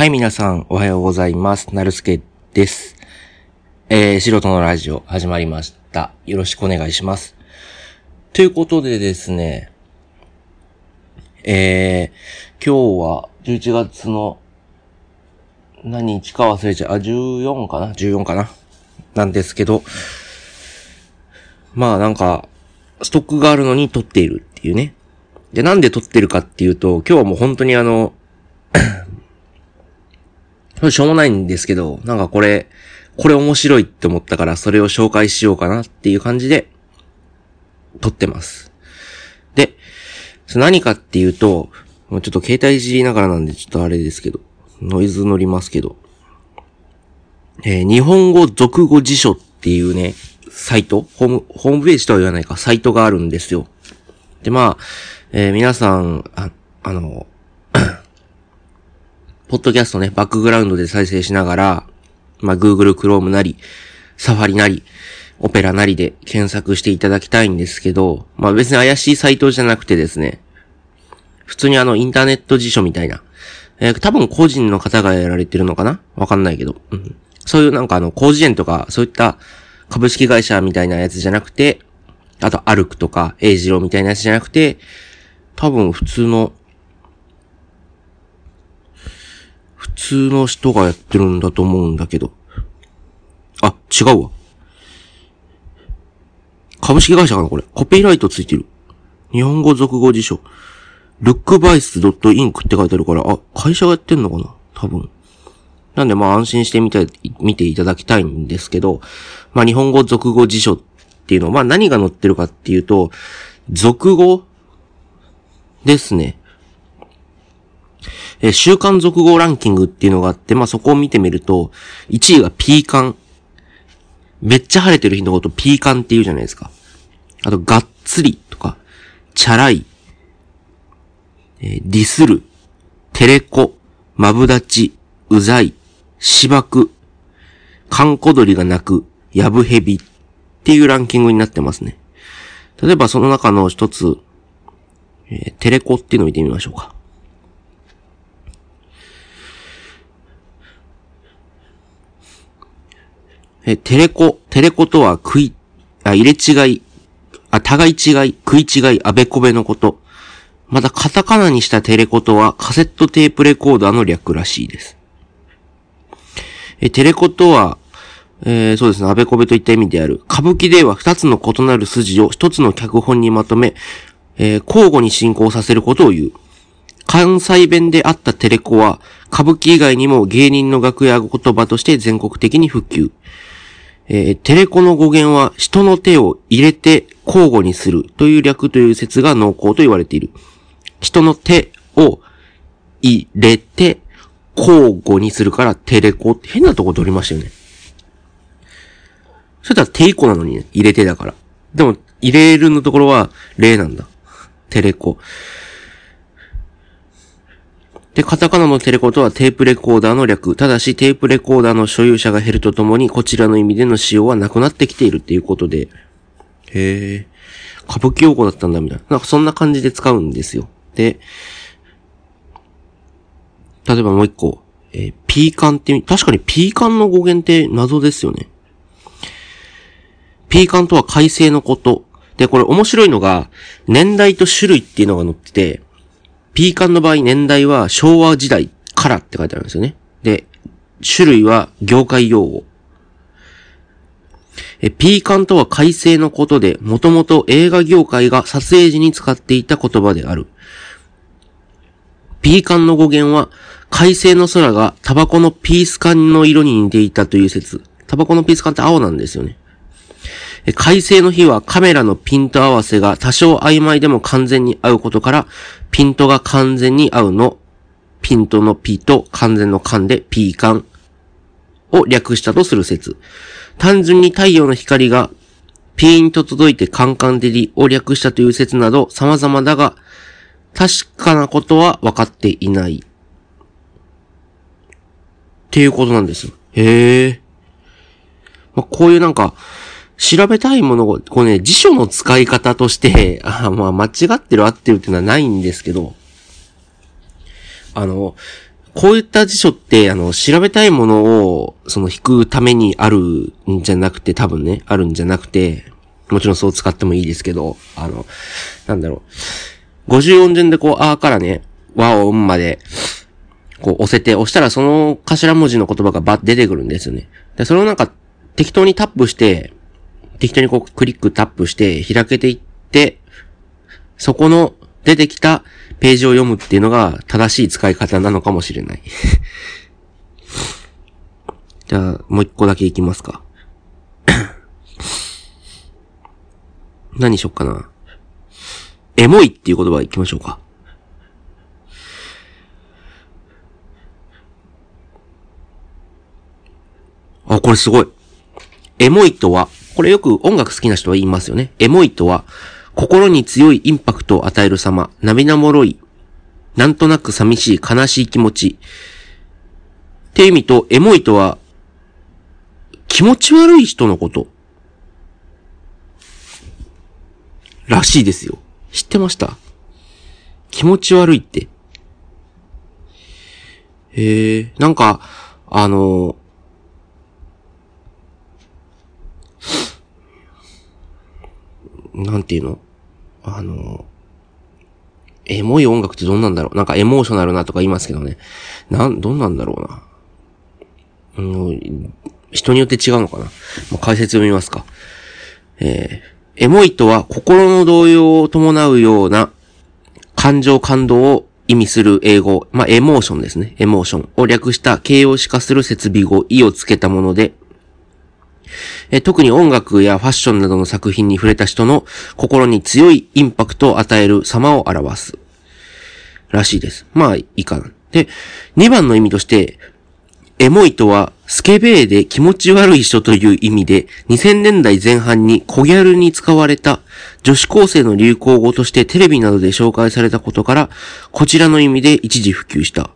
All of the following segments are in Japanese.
はい、皆さん、おはようございます。なるすけです。えー、素人のラジオ、始まりました。よろしくお願いします。ということでですね、えー、今日は11月の何日か忘れちゃう。あ、14かな ?14 かな？なんですけど、まあなんか、ストックがあるのに撮っているっていうね。で、なんで撮ってるかっていうと、今日はもう本当にあのしょうもないんですけど、なんかこれ、これ面白いって思ったからそれを紹介しようかなっていう感じで、撮ってます。で、何かっていうと、ちょっと携帯いじりながらなんでちょっとあれですけど、ノイズ乗りますけど、えー、日本語俗語辞書っていうね、サイトホーム、ホームページとは言わないか、サイトがあるんですよ。で、まあ、えー、皆さん、あ、あの、ポッドキャストね、バックグラウンドで再生しながら、まあ、Google Chrome なり、サファリなり、オペラなりで検索していただきたいんですけど、まあ別に怪しいサイトじゃなくてですね、普通にあのインターネット辞書みたいな、えー、多分個人の方がやられてるのかな？わかんないけど、うん。そういうなんかあの、工事園とか、そういった株式会社みたいなやつじゃなくて、あと、アルクとか、エイジローみたいなやつじゃなくて、多分普通の普通の人がやってるんだと思うんだけど。あ、違うわ。株式会社かなこれ。コピーライトついてる。日本語俗語辞書。lookvice.inc って書いてあるから、あ、会社がやってんのかな多分。なんでまあ安心してみて、見ていただきたいんですけど、まあ日本語俗語辞書っていうのは、まあ何が載ってるかっていうと、俗語ですね。えー、週間続語ランキングっていうのがあって、まあ、そこを見てみると、1位がピーカン。めっちゃ晴れてる日のことピーカンって言うじゃないですか。あと、がっつりとか、チャラい、えー、ディスる、テレコ、マブダチ、うざい、しばく、カンコドリが鳴く、ヤブヘビっていうランキングになってますね。例えばその中の一つ、えー、テレコっていうのを見てみましょうか。え、テレコ、テレコとは食い、あ、入れ違い、あ、互い違い、食い違い、あべこべのこと。また、カタカナにしたテレコとはカセットテープレコーダーの略らしいです。え、テレコとは、えー、そうですね、あべこべといった意味である。歌舞伎では二つの異なる筋を一つの脚本にまとめ、えー、交互に進行させることを言う。関西弁であったテレコは、歌舞伎以外にも芸人の楽屋言葉として全国的に普及。えー、テレコの語源は人の手を入れて交互にするという略という説が濃厚と言われている。人の手を入れて交互にするからテレコって変なとこ取りましたよね。それとはテイコなのにね、入れてだから。でも、入れるのところは例なんだ。テレコ。で、カタカナのテレコとはテープレコーダーの略。ただし、テープレコーダーの所有者が減るとともに、こちらの意味での使用はなくなってきているっていうことで。へえ。歌舞伎用語だったんだ、みたいな。なんかそんな感じで使うんですよ。で、例えばもう一個。えー、ピーカンって、確かにピーカンの語源って謎ですよね。ピーカンとは改正のこと。で、これ面白いのが、年代と種類っていうのが載ってて、ピーカンの場合年代は昭和時代からって書いてあるんですよね。で、種類は業界用語。え、ピーカンとは改正のことで、もともと映画業界が撮影時に使っていた言葉である。ピーカンの語源は、改正の空がタバコのピース缶の色に似ていたという説。タバコのピース缶って青なんですよね。改正の日はカメラのピント合わせが多少曖昧でも完全に合うことから、ピントが完全に合うの、ピントのピと完全の完でピーカンを略したとする説。単純に太陽の光がピーンと届いてカンカンデリを略したという説など様々だが、確かなことは分かっていない。っていうことなんです。へえ。まあ、こういうなんか、調べたいものを、こうね、辞書の使い方として、あまあ、間違ってる合ってるっていうのはないんですけど、あの、こういった辞書って、あの、調べたいものを、その、引くためにあるんじゃなくて、多分ね、あるんじゃなくて、もちろんそう使ってもいいですけど、あの、なんだろう。54順でこう、あーからね、和をんまで、こう押せて、押したらその頭文字の言葉がバッ出てくるんですよね。で、それをなんか適当にタップして、適当にこうクリックタップして開けていって、そこの出てきたページを読むっていうのが正しい使い方なのかもしれない。じゃあ、もう一個だけいきますか。何しよっかな。エモいっていう言葉いきましょうか。あ、これすごい。エモいとは、これよく音楽好きな人は言いますよね。エモいとは、心に強いインパクトを与える様、涙もろい、なんとなく寂しい、悲しい気持ち。っていう意味と、エモいとは、気持ち悪い人のこと。らしいですよ。知ってました？気持ち悪いって。へえ、なんか、あの、なんていうの？あの、エモい音楽ってどんなんだろう？なんかエモーショナルなとか言いますけどね。なん、どんなんだろうな。うん、人によって違うのかな？まあ、解説読みますか。えー、エモいとは心の動揺を伴うような感情感動を意味する英語、まあ、エモーションですね。エモーションを略した形容詞化する設備語、意をつけたもので、え特に音楽やファッションなどの作品に触れた人の心に強いインパクトを与える様を表す。らしいです。まあ、いいかな。で、2番の意味として、エモいとは、スケベーで気持ち悪い人という意味で、2000年代前半に小ギャルに使われた女子高生の流行語としてテレビなどで紹介されたことから、こちらの意味で一時普及した。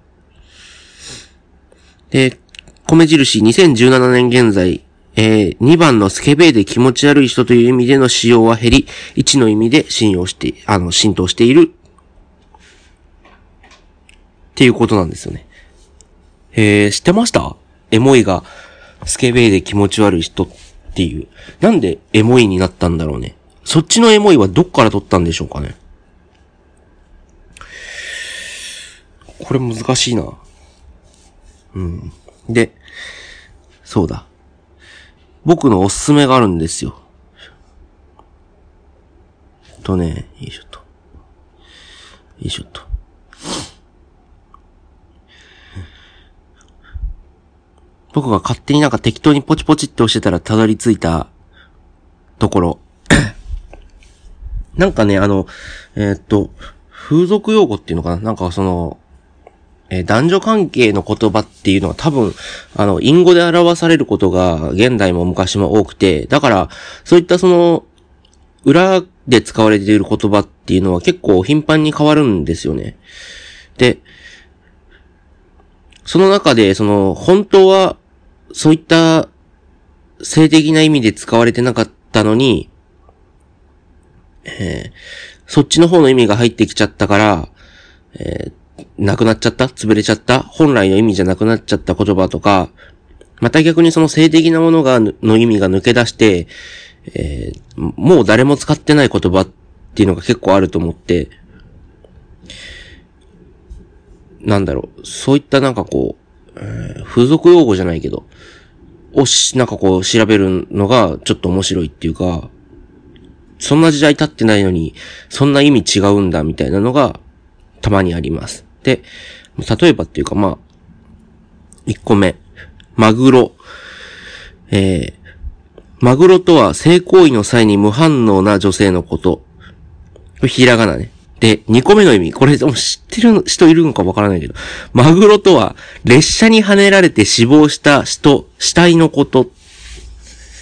で、米印2017年現在、えー、2番のスケベーで気持ち悪い人という意味での使用は減り、1の意味で信用して、あの、浸透している。っていうことなんですよね。えー、知ってました？エモいが、スケベーで気持ち悪い人っていう。なんでエモいになったんだろうね。そっちのエモいはどっから取ったんでしょうかね。これ難しいな。うん。で、そうだ。僕のおすすめがあるんですよ。とね、よいしょと。よいしょと。僕が勝手になんか適当にポチポチって押してたらたどり着いたところ。なんかね、あの、えー、っと、風俗用語っていうのかな？なんかその、えー、男女関係の言葉っていうのは多分、あの、隠語で表されることが現代も昔も多くて、だから、そういったその、裏で使われている言葉っていうのは結構頻繁に変わるんですよね。で、その中で、その、本当は、そういった性的な意味で使われてなかったのに、えー、そっちの方の意味が入ってきちゃったから、えー、なくなっちゃった？潰れちゃった？本来の意味じゃなくなっちゃった言葉とか、また逆にその性的なものが、の意味が抜け出して、えー、もう誰も使ってない言葉っていうのが結構あると思って、なんだろう、そういったなんかこう、えー、風俗用語じゃないけど、をし、なんかこう調べるのがちょっと面白いっていうか、そんな時代経ってないのに、そんな意味違うんだみたいなのがたまにあります。で、例えばっていうかまあ、1個目。マグロ。えー、マグロとは性行為の際に無反応な女性のこと。ひらがなね。で、2個目の意味。これ、知ってる人いるのかわからないけど。マグロとは、列車に跳ねられて死亡した人、死体のこと。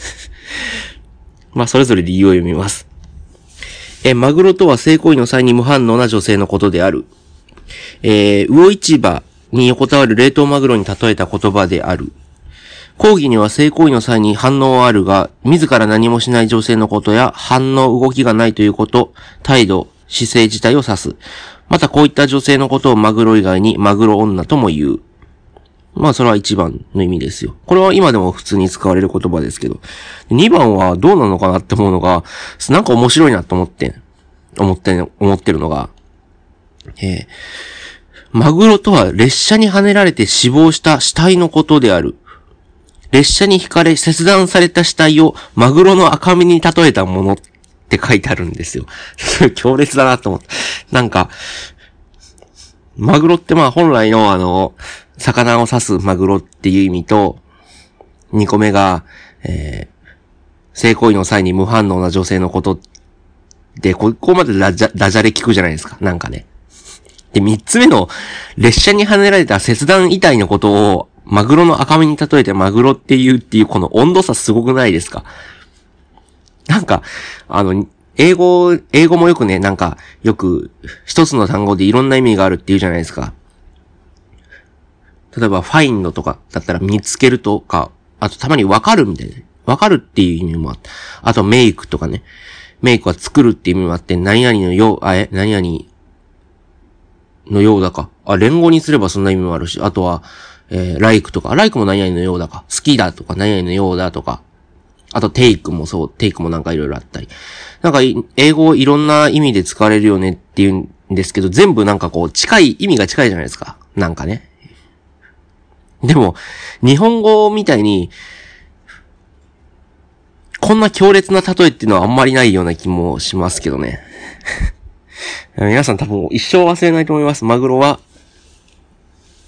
まあ、それぞれ理由を読みます。え、マグロとは性行為の際に無反応な女性のことである。えー、魚市場に横たわる冷凍マグロに例えた言葉である。講義には性行為の際に反応はあるが、自ら何もしない女性のことや反応動きがないということ、態度、姿勢自体を指す。またこういった女性のことをマグロ以外にマグロ女とも言う。まあそれは一番の意味ですよ。これは今でも普通に使われる言葉ですけど。二番はどうなのかなって思うのが、なんか面白いなと思って、思って、思ってるのが、えー、マグロとは列車に跳ねられて死亡した死体のことである。列車に引かれ切断された死体をマグロの赤身に例えたものって書いてあるんですよ。強烈だなと思って。なんか、マグロってまあ本来のあの、魚を刺すマグロっていう意味と、2個目が、えー、性行為の際に無反応な女性のことで、ここまでダジャダジャレ聞くじゃないですか。なんかね。で、3つ目の、列車に跳ねられた切断遺体のことを、マグロの赤身に例えてマグロって言うっていうこの温度差すごくないですか？なんか、あの、英語、英語もよくね、なんか、よく、一つの単語でいろんな意味があるって言うじゃないですか。例えば、ファインドとかだったら見つけるとか、あとたまにわかるみたいな。わかるっていう意味もあって。あと、メイクとかね。メイクは作るっていう意味もあって、何々のよう、あえ、何々のようだか。あ、連合にすればそんな意味もあるし、あとは、えー、ライクとか、ライクも何々のようだか。好きだとか、何々のようだとか。あと、テイクもそう、テイクもなんかいろいろあったり。なんか、英語いろんな意味で使われるよねっていうんですけど、全部なんかこう、近い、意味が近いじゃないですか。なんかね。でも、日本語みたいに、こんな強烈な例えっていうのはあんまりないような気もしますけどね。皆さん多分一生忘れないと思います。マグロは、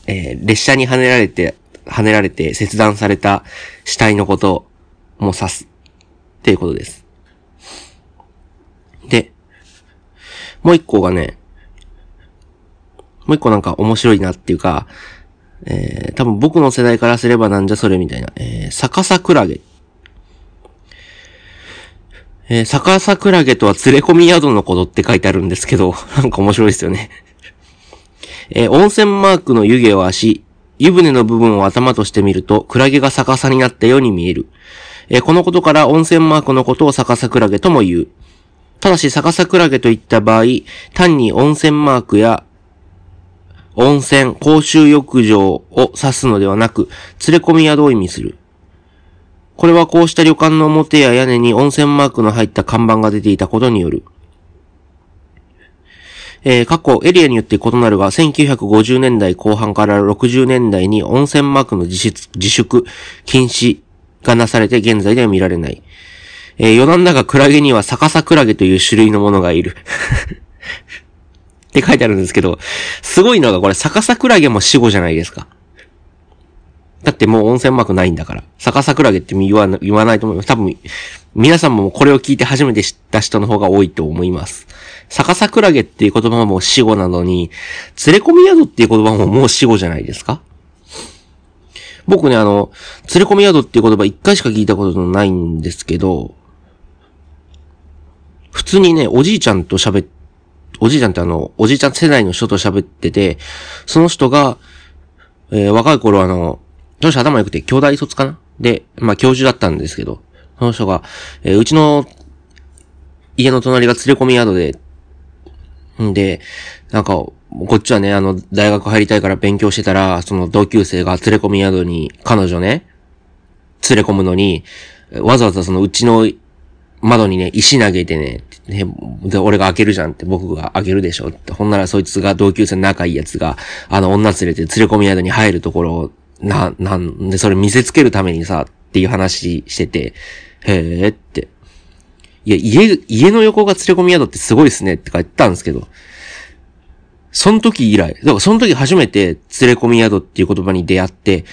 えー、列車に跳ねられて、跳ねられて切断された死体のことも指す。っていうことです。で、もう一個がね、もう一個なんか面白いなっていうか、えー、多分僕の世代からすればなんじゃそれみたいな、えー、逆さクラゲ。えー、逆さクラゲとは連れ込み宿のことって書いてあるんですけど、なんか面白いですよね。えー、温泉マークの湯気を足、湯船の部分を頭としてみると、クラゲが逆さになったように見える。えー、このことから温泉マークのことを逆さクラゲとも言う。ただし逆さクラゲといった場合、単に温泉マークや温泉、公衆浴場を指すのではなく、連れ込み宿を意味する。これはこうした旅館の表や屋根に温泉マークの入った看板が出ていたことによる。えー、過去エリアによって異なるが、1950年代後半から60年代に温泉マークの自自粛、禁止がなされて現在では見られない。えー、余談だがクラゲには逆さクラゲという種類のものがいる。って書いてあるんですけど、すごいのがこれ逆さクラゲも死後じゃないですか。だってもう温泉マークないんだから。逆さクラゲって言わ言わないと思います。多分、皆さんもこれを聞いて初めて知った人の方が多いと思います。逆さクラゲっていう言葉も死後なのに、連れ込み宿っていう言葉ももう死後じゃないですか？僕ね、あの、連れ込み宿っていう言葉一回しか聞いたことないんですけど、普通にね、おじいちゃんと喋っおじいちゃんってあの、おじいちゃん世代の人と喋ってて、その人が、えー、若い頃あの、その人頭良くて兄弟卒かな？で、まあ教授だったんですけど、その人が、えー、うちの家の隣が連れ込み宿で、んで、なんか、こっちはね、あの、大学入りたいから勉強してたら、その同級生が連れ込み宿に、彼女ね、連れ込むのに、わざわざそのうちの窓にね、石投げてね、ね、で、俺が開けるじゃんって僕が開けるでしょって。ほんならそいつが同級生の仲いいやつが、あの女連れて連れ込み宿に入るところを、な、なんで、それ見せつけるためにさ、っていう話してて、へえって。いや、家、家の横が連れ込み宿ってすごいっすねって言ったんですけど、その時以来、だからその時初めて連れ込み宿っていう言葉に出会って、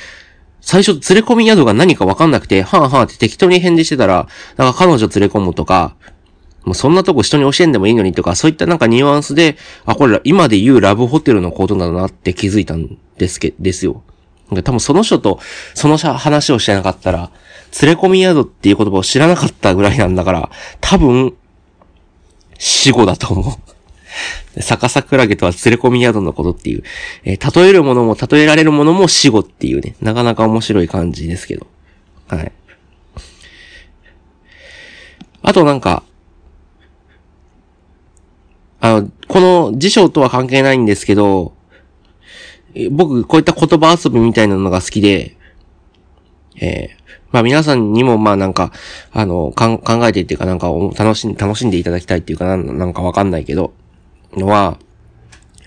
最初連れ込み宿が何かわかんなくて、はぁはぁって適当に返事してたら、なんか彼女連れ込むとか、もうそんなとこ人に教えんでもいいのにとか、そういったなんかニュアンスで、あ、これ今で言うラブホテルのことだなって気づいたんですけ、ですよ。多分その人とその話をしてなかったら、連れ込み宿っていう言葉を知らなかったぐらいなんだから、多分、死後だと思う。逆さクラゲとは連れ込み宿のことっていう、えー、例えるものも例えられるものも死後っていうね、なかなか面白い感じですけど。はい。あとなんか、あの、この辞書とは関係ないんですけど、僕、こういった言葉遊びみたいなのが好きで、えー、まあ皆さんにもまあなんか、あの、考えてっていうかなんか楽しん、楽しんでいただきたいっていうかななんかわかんないけど、のは、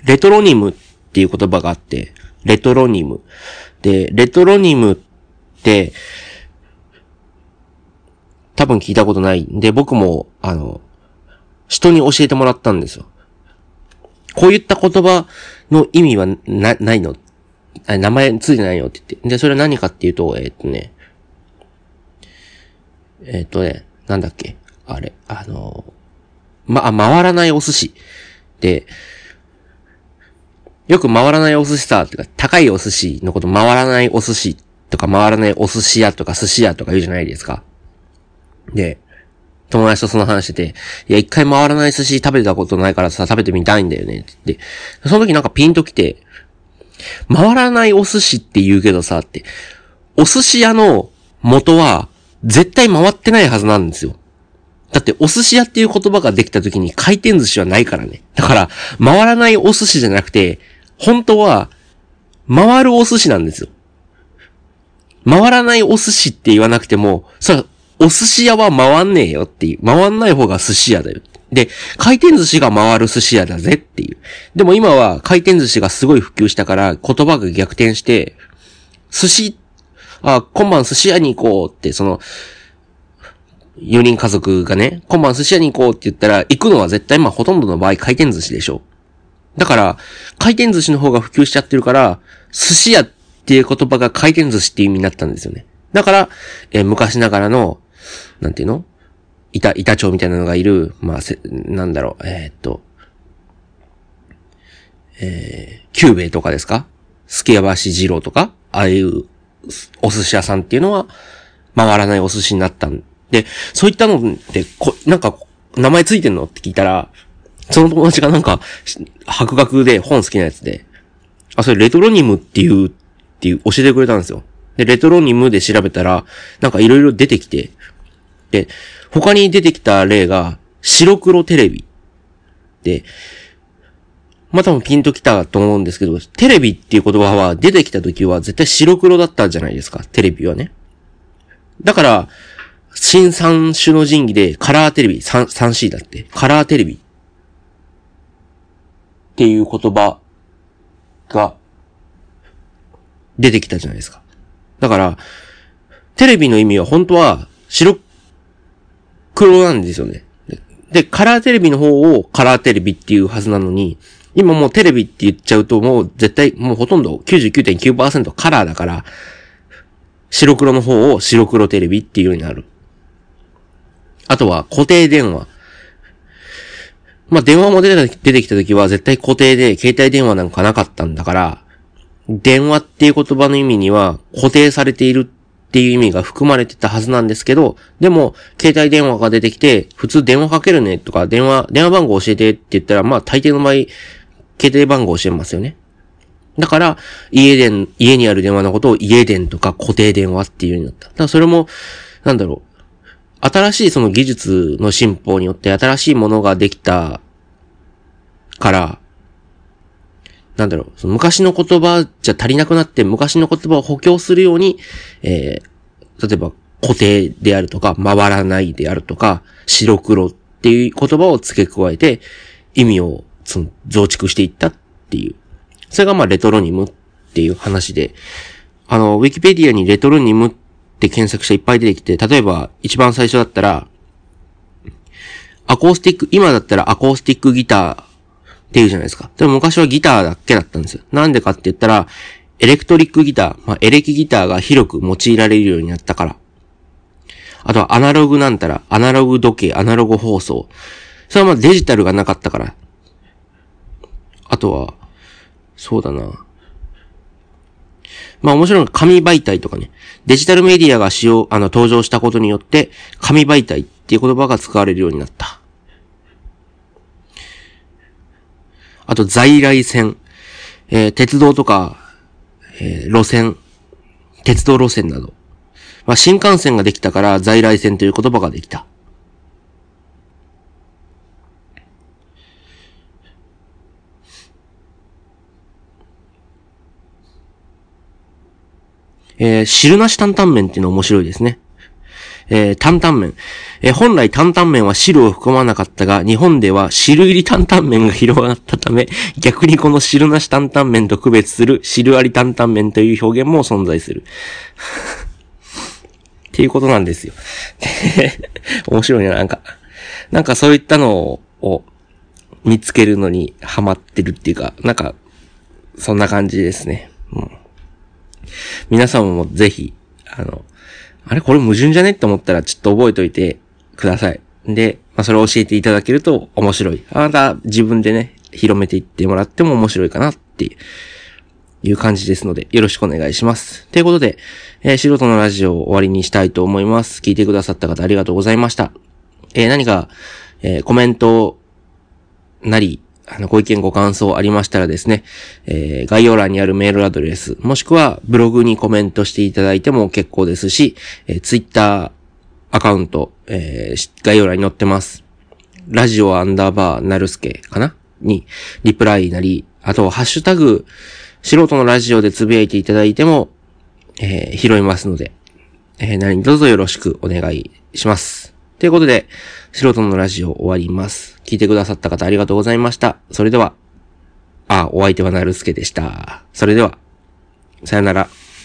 レトロニムっていう言葉があって、レトロニム。で、レトロニムって、多分聞いたことないんで、僕も、あの、人に教えてもらったんですよ。こういった言葉の意味はな、ないの？名前ついてないよって言って。で、それは何かっていうと、えー、っとね、えー、っとね、なんだっけ？あれ、あの、ま、回らないお寿司。で、よく回らないお寿司さ、ってか、高いお寿司のこと回らないお寿司とか回らないお寿司屋とか寿司屋とか言うじゃないですか。で、友達とその話してて、いや、一回回らない寿司食べたことないからさ、食べてみたいんだよね、って。その時なんかピンと来て、回らないお寿司って言うけどさ、って、お寿司屋の元は、絶対回ってないはずなんですよ。だってお寿司屋っていう言葉ができた時に回転寿司はないからね。だから、回らないお寿司じゃなくて、本当は、回るお寿司なんですよ。回らないお寿司って言わなくても、それ、お寿司屋は回んねえよっていう。回んない方が寿司屋だよ。で、回転寿司が回る寿司屋だぜっていう。でも今は回転寿司がすごい普及したから言葉が逆転して、寿司あ、今晩寿司屋に行こうって、その、4人家族がね、今晩寿司屋に行こうって言ったら、行くのは絶対まあほとんどの場合回転寿司でしょ。だから、回転寿司の方が普及しちゃってるから、寿司屋っていう言葉が回転寿司っていう意味になったんですよね。だから、えー、昔ながらの、なんていうの？板、板前みたいなのがいる、まあ、せ、なんだろう、えー、っと、えー、キューベイとかですか？すきやばし次郎とか？ああいうお寿司屋さんっていうのは、回らないお寿司になったん。で、そういったのって、こ、なんか、名前ついてんの？って聞いたら、その友達がなんか、博学で本好きなやつで、あ、それレトロニムっていう、っていう教えてくれたんですよ。で、レトロニムで調べたら、なんかいろいろ出てきて、で、他に出てきた例が、白黒テレビ。で、まあ、多分ピンときたと思うんですけど、テレビっていう言葉は出てきた時は絶対白黒だったじゃないですか、テレビはね。だから、新三種の神器でカラーテレビ、3C だって、カラーテレビっていう言葉が出てきたじゃないですか。だから、テレビの意味は本当は白黒なんですよね。で、カラーテレビの方をカラーテレビっていうはずなのに、今もうテレビって言っちゃうともう絶対もうほとんど99.9%カラーだから、白黒の方を白黒テレビっていうようになる。あとは固定電話。まあ、電話も出てきた時は絶対固定で携帯電話なんかなかったんだから、電話っていう言葉の意味には固定されているっていう意味が含まれてたはずなんですけど、でも、携帯電話が出てきて、普通電話かけるねとか、電話、電話番号教えてって言ったら、まあ大抵の場合、携帯番号教えますよね。だから、家電、家にある電話のことを家電とか固定電話っていうようになった。だからそれも、なんだろう。新しいその技術の進歩によって新しいものができたから、なんだろう、その昔の言葉じゃ足りなくなって昔の言葉を補強するように、えー、例えば固定であるとか、回らないであるとか、白黒っていう言葉を付け加えて、意味をその増築していったっていう。それがまあレトロニムっていう話で、あの、ウィキペディアにレトロニムって検索者いっぱい出てきて、例えば一番最初だったら、アコースティック、今だったらアコースティックギターっていうじゃないですか。でも昔はギターだけだったんですよ。なんでかって言ったら、エレクトリックギター、まあ、エレキギターが広く用いられるようになったから。あとはアナログなんたら、アナログ時計、アナログ放送。それはまあデジタルがなかったから。あとは、そうだな。まあ面白いのが紙媒体とかね。デジタルメディアが使用、あの、登場したことによって、紙媒体っていう言葉が使われるようになった。あと在来線、えー、鉄道とか、えー、路線、鉄道路線など。まあ、新幹線ができたから在来線という言葉ができた。えー、汁なし担々麺っていうの面白いですね。えー、担々麺。えー、本来担々麺は汁を含まなかったが、日本では汁入り担々麺が広がったため、逆にこの汁なし担々麺と区別する汁あり担々麺という表現も存在する。っていうことなんですよ。面白いな、なんか。なんかそういったのを見つけるのにハマってるっていうか、なんか、そんな感じですね。うん。皆さんもぜひ、あの、あれこれ矛盾じゃね？って思ったらちょっと覚えといてください。で、まあ、それを教えていただけると面白い。あなた自分でね、広めていってもらっても面白いかなっていう感じですので、よろしくお願いします。ということで、えー、素人のラジオを終わりにしたいと思います。聞いてくださった方ありがとうございました。えー、何か、えー、コメントなり、あの、ご意見ご感想ありましたらですね、えー、概要欄にあるメールアドレス、もしくはブログにコメントしていただいても結構ですし、えー、ツイッターアカウント、えー、概要欄に載ってます。ラジオアンダーバーなるすけかな？に、リプライなり、あと、ハッシュタグ、素人のラジオでつぶやいていただいても、えー、拾いますので、えー、何卒よろしくお願いします。ということで、素人のラジオ終わります。聞いてくださった方ありがとうございました。それでは、あ、お相手はなるすけでした。それでは、さよなら。